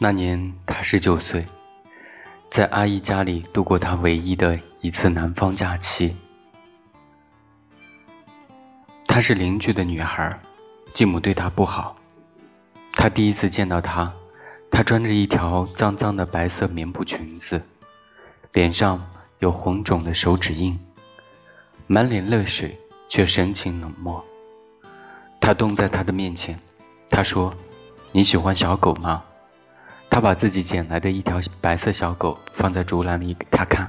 那年他十九岁，在阿姨家里度过他唯一的一次南方假期。她是邻居的女孩，继母对她不好。他第一次见到她，她穿着一条脏脏的白色棉布裙子，脸上有红肿的手指印，满脸泪水却神情冷漠。他蹲在她的面前，他说：“你喜欢小狗吗？”他把自己捡来的一条白色小狗放在竹篮里给他看。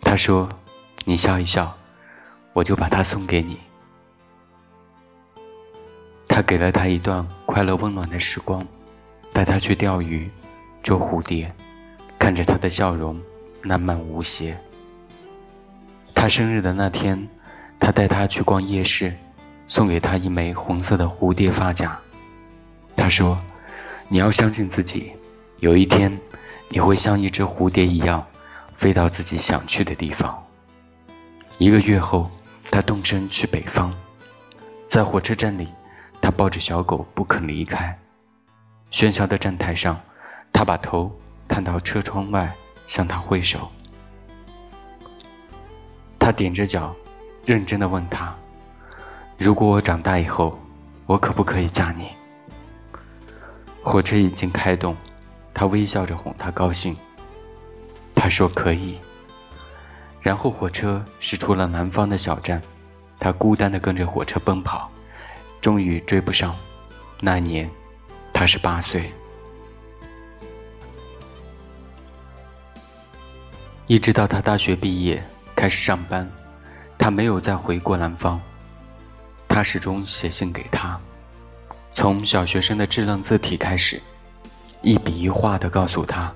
他说：“你笑一笑，我就把它送给你。”他给了他一段快乐温暖的时光，带他去钓鱼，捉蝴蝶，看着他的笑容烂漫无邪。他生日的那天，他带他去逛夜市，送给他一枚红色的蝴蝶发夹。他说。你要相信自己，有一天，你会像一只蝴蝶一样，飞到自己想去的地方。一个月后，他动身去北方，在火车站里，他抱着小狗不肯离开。喧嚣的站台上，他把头探到车窗外，向他挥手。他踮着脚，认真的问他：“如果我长大以后，我可不可以嫁你？”火车已经开动，他微笑着哄她高兴。他说可以。然后火车驶出了南方的小站，他孤单的跟着火车奔跑，终于追不上。那年，他是八岁。一直到他大学毕业开始上班，他没有再回过南方。他始终写信给他。从小学生的稚嫩字体开始，一笔一画地告诉他，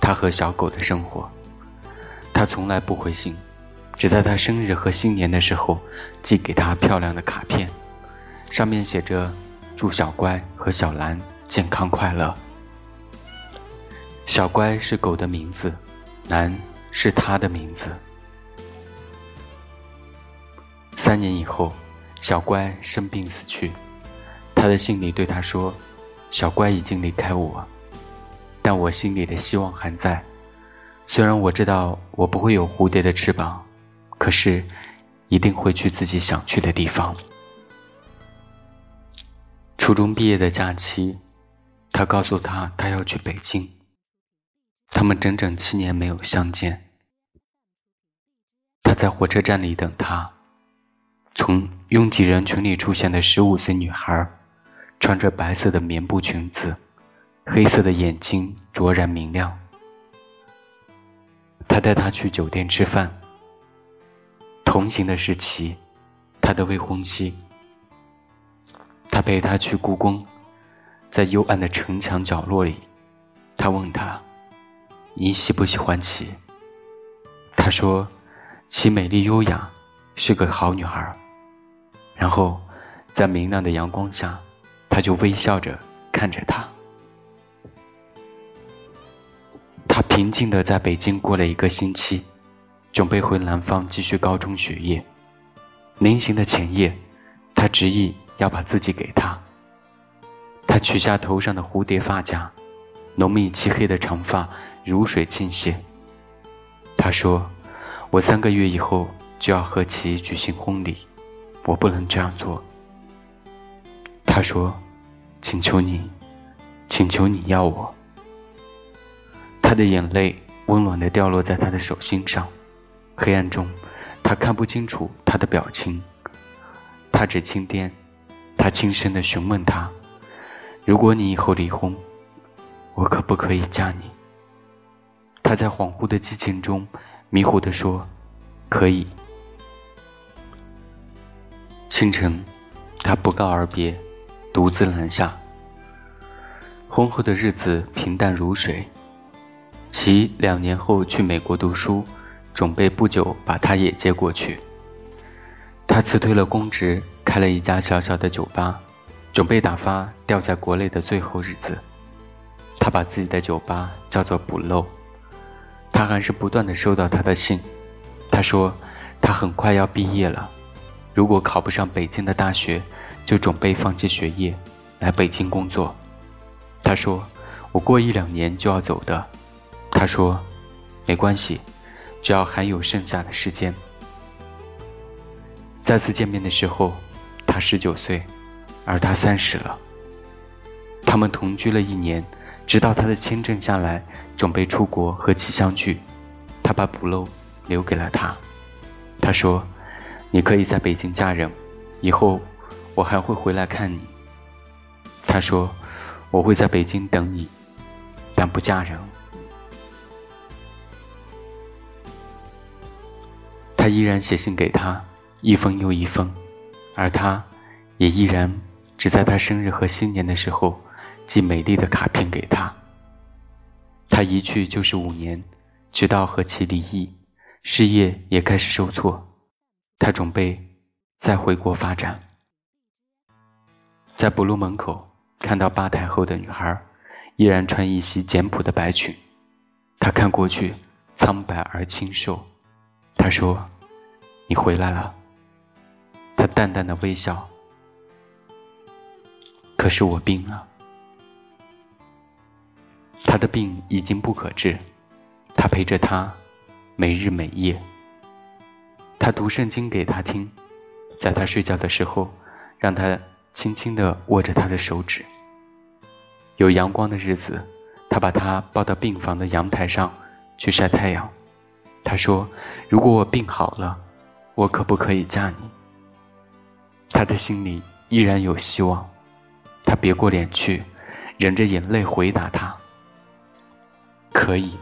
他和小狗的生活。他从来不回信，只在他生日和新年的时候寄给他漂亮的卡片，上面写着“祝小乖和小兰健康快乐”。小乖是狗的名字，兰是他的名字。三年以后，小乖生病死去。他的信里对他说：“小乖已经离开我，但我心里的希望还在。虽然我知道我不会有蝴蝶的翅膀，可是一定会去自己想去的地方。”初中毕业的假期，他告诉他他要去北京。他们整整七年没有相见。他在火车站里等他，从拥挤人群里出现的十五岁女孩。穿着白色的棉布裙子，黑色的眼睛灼然明亮。他带她去酒店吃饭。同行的是琪，他的未婚妻。他陪她去故宫，在幽暗的城墙角落里，他问她：“你喜不喜欢琪？”她说：“琪美丽优雅，是个好女孩。”然后，在明亮的阳光下。他就微笑着看着他。他平静的在北京过了一个星期，准备回南方继续高中学业。临行的前夜，他执意要把自己给他。他取下头上的蝴蝶发夹，浓密漆黑的长发如水倾泻。他说：“我三个月以后就要和其举行婚礼，我不能这样做。”他说。请求你，请求你要我。他的眼泪温暖的掉落在他的手心上，黑暗中，他看不清楚他的表情。他只轻掂，他轻声的询问他：“如果你以后离婚，我可不可以嫁你？”他在恍惚的激情中，迷糊的说：“可以。”清晨，他不告而别。独自南下。婚后的日子平淡如水。其两年后去美国读书，准备不久把他也接过去。他辞退了公职，开了一家小小的酒吧，准备打发掉在国内的最后日子。他把自己的酒吧叫做“补漏”。他还是不断的收到他的信。他说，他很快要毕业了，如果考不上北京的大学。就准备放弃学业，来北京工作。他说：“我过一两年就要走的。”他说：“没关系，只要还有剩下的时间。”再次见面的时候，他十九岁，而他三十了。他们同居了一年，直到他的签证下来，准备出国和其相聚。他把补漏留给了他。他说：“你可以在北京嫁人，以后我还会回来看你。”他说：“我会在北京等你，但不嫁人。”他依然写信给他。一封又一封，而他，也依然只在他生日和新年的时候寄美丽的卡片给他。他一去就是五年，直到和其离异，事业也开始受挫，他准备再回国发展。在补录门口看到吧台后的女孩，依然穿一袭简朴的白裙，他看过去苍白而清瘦。他说：“你回来了。”他淡淡的微笑。可是我病了，他的病已经不可治。他陪着他，每日每夜。他读圣经给他听，在他睡觉的时候，让他轻轻的握着他的手指。有阳光的日子，他把他抱到病房的阳台上去晒太阳。他说：“如果我病好了，我可不可以嫁你？”他的心里依然有希望，他别过脸去，忍着眼泪回答他：“可以。”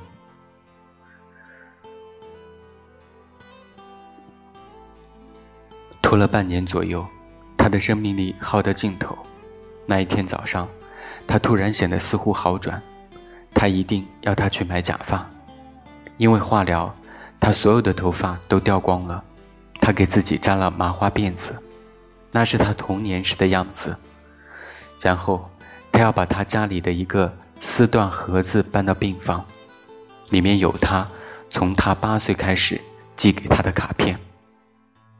拖了半年左右，他的生命力耗到尽头。那一天早上，他突然显得似乎好转。他一定要他去买假发，因为化疗，他所有的头发都掉光了。他给自己扎了麻花辫子。那是他童年时的样子，然后他要把他家里的一个丝缎盒子搬到病房，里面有他从他八岁开始寄给他的卡片，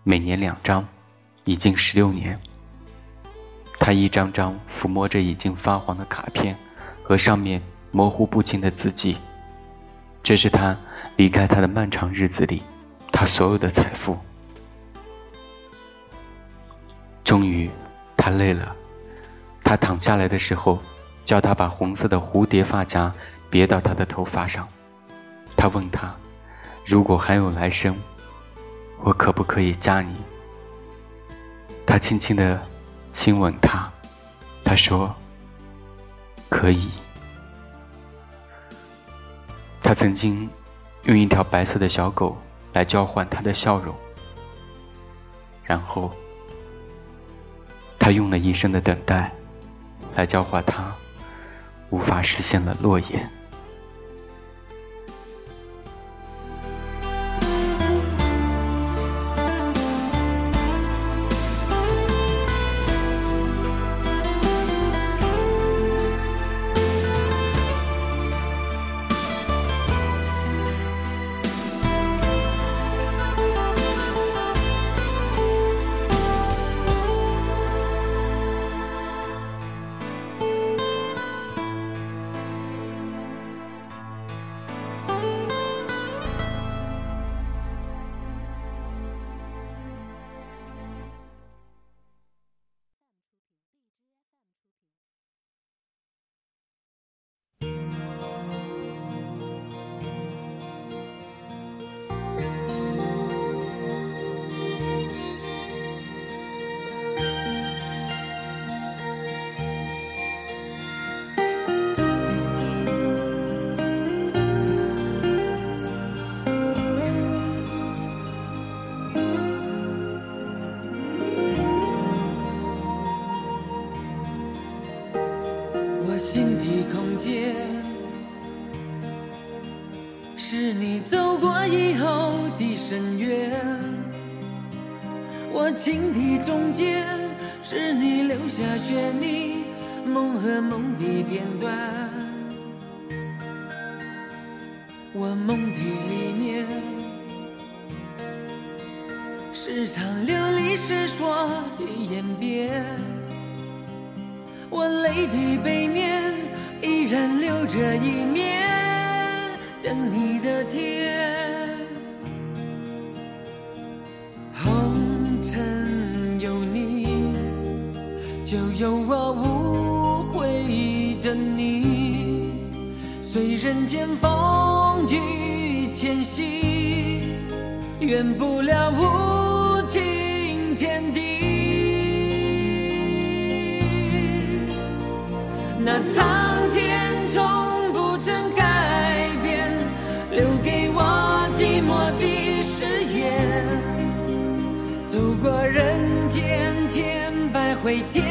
每年两张，已经十六年。他一张张抚摸着已经发黄的卡片和上面模糊不清的字迹，这是他离开他的漫长日子里，他所有的财富。终于，他累了。他躺下来的时候，叫他把红色的蝴蝶发夹别到他的头发上。他问他：“如果还有来生，我可不可以嫁你？”他轻轻的亲吻他，他说：“可以。”他曾经用一条白色的小狗来交换他的笑容，然后。他用了一生的等待，来交换他无法实现的诺言。心的空间是你走过以后的深渊，我情的中间是你留下旋律梦和梦的片段，我梦的里面是场流离失所的演变，我泪滴背面依。然留着一面等你的天。红尘有你，就有我无悔的你。随人间风雨迁徙，圆不了无那苍天从不曾改变，留给我寂寞的誓言。走过人间千百回天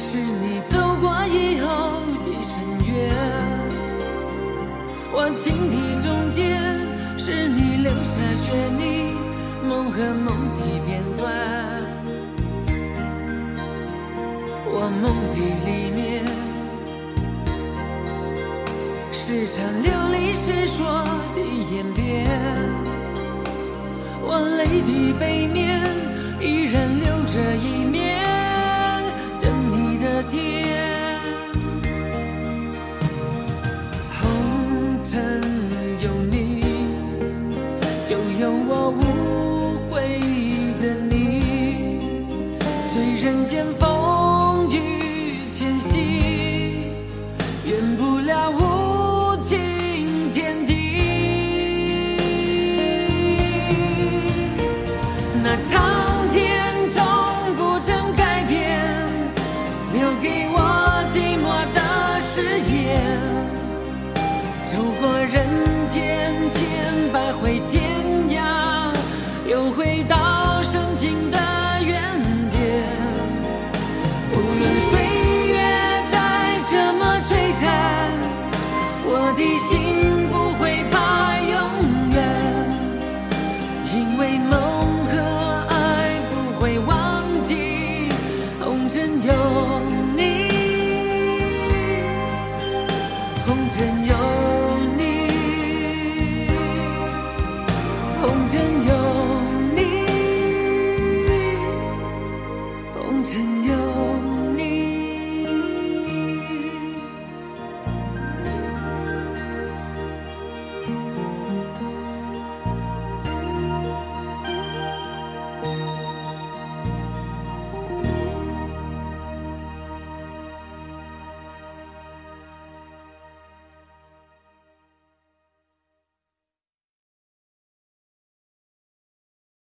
是你走过以后的深渊；我情的中间，是你留下血泥梦和梦的片段。我梦的里面，是场流离失所的演变。我泪的背面间风